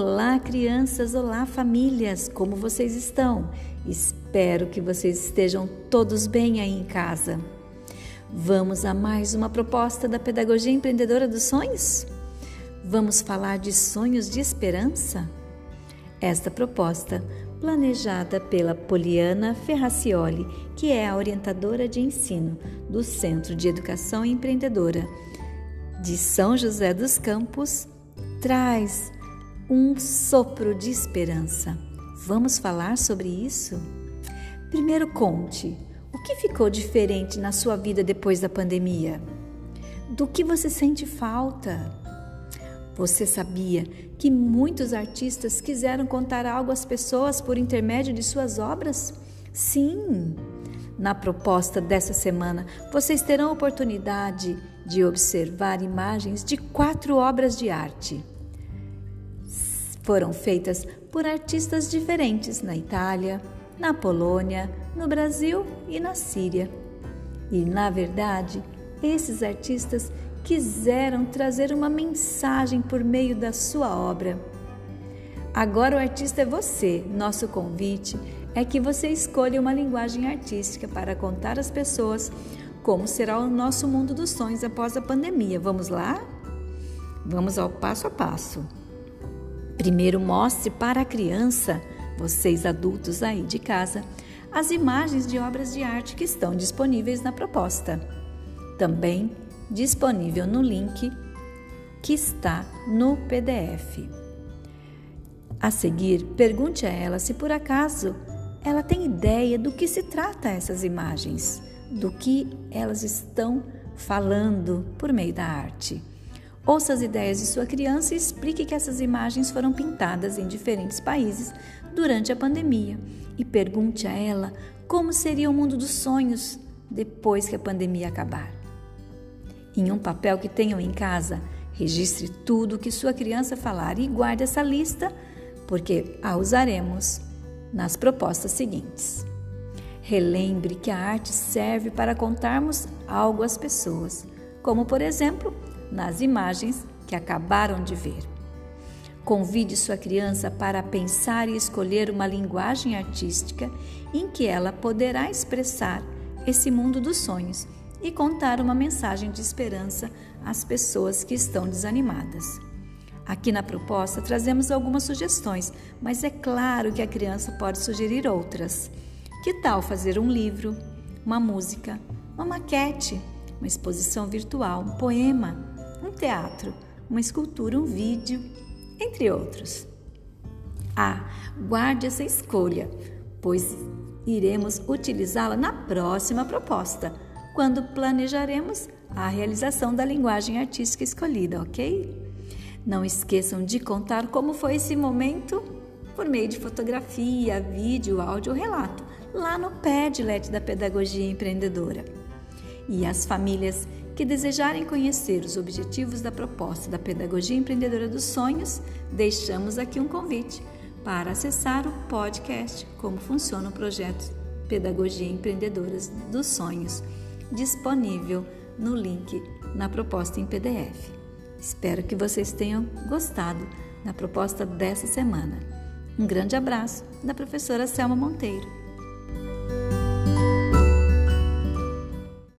Olá, crianças! Olá, famílias! Como vocês estão? Espero que vocês estejam todos bem aí em casa. Vamos a mais uma proposta da Pedagogia Empreendedora dos Sonhos? Vamos falar de sonhos de esperança? Esta proposta, planejada pela Poliana Ferracioli, que é a orientadora de ensino do Centro de Educação Empreendedora de São José dos Campos, traz um sopro de esperança. Vamos falar sobre isso? Primeiro, conte o que ficou diferente na sua vida depois da pandemia? Do que você sente falta? Você sabia que muitos artistas quiseram contar algo às pessoas por intermédio de suas obras? Sim! Na proposta dessa semana, vocês terão a oportunidade de observar imagens de quatro obras de arte foram feitas por artistas diferentes na Itália, na Polônia, no Brasil e na Síria. E, na verdade, esses artistas quiseram trazer uma mensagem por meio da sua obra. Agora o artista é você. Nosso convite é que você escolha uma linguagem artística para contar às pessoas como será o nosso mundo dos sonhos após a pandemia. Vamos lá? Vamos ao passo a passo. Primeiro, mostre para a criança, vocês adultos aí de casa, as imagens de obras de arte que estão disponíveis na proposta. Também disponível no link que está no PDF. A seguir, pergunte a ela se por acaso ela tem ideia do que se trata essas imagens, do que elas estão falando por meio da arte. Ouça as ideias de sua criança e explique que essas imagens foram pintadas em diferentes países durante a pandemia e pergunte a ela como seria o mundo dos sonhos depois que a pandemia acabar. Em um papel que tenham em casa, registre tudo o que sua criança falar e guarde essa lista, porque a usaremos nas propostas seguintes. Relembre que a arte serve para contarmos algo às pessoas, como por exemplo, nas imagens que acabaram de ver. Convide sua criança para pensar e escolher uma linguagem artística em que ela poderá expressar esse mundo dos sonhos e contar uma mensagem de esperança às pessoas que estão desanimadas. Aqui na proposta trazemos algumas sugestões, mas é claro que a criança pode sugerir outras. Que tal fazer um livro, uma música, uma maquete, uma exposição virtual, um poema, um teatro, uma escultura, um vídeo, entre outros. Ah, guarde essa escolha, pois iremos utilizá-la na próxima proposta, quando planejaremos a realização da linguagem artística escolhida, ok? Não esqueçam de contar como foi esse momento por meio de fotografia, vídeo, áudio ou relato, lá no Padlet da Pedagogia Empreendedora. E as famílias que desejarem conhecer os objetivos da proposta da Pedagogia Empreendedora dos Sonhos, deixamos aqui um convite para acessar o podcast Como Funciona o Projeto Pedagogia Empreendedoras dos Sonhos, disponível no link na proposta em PDF. Espero que vocês tenham gostado da proposta dessa semana. Um grande abraço da professora Selma Monteiro.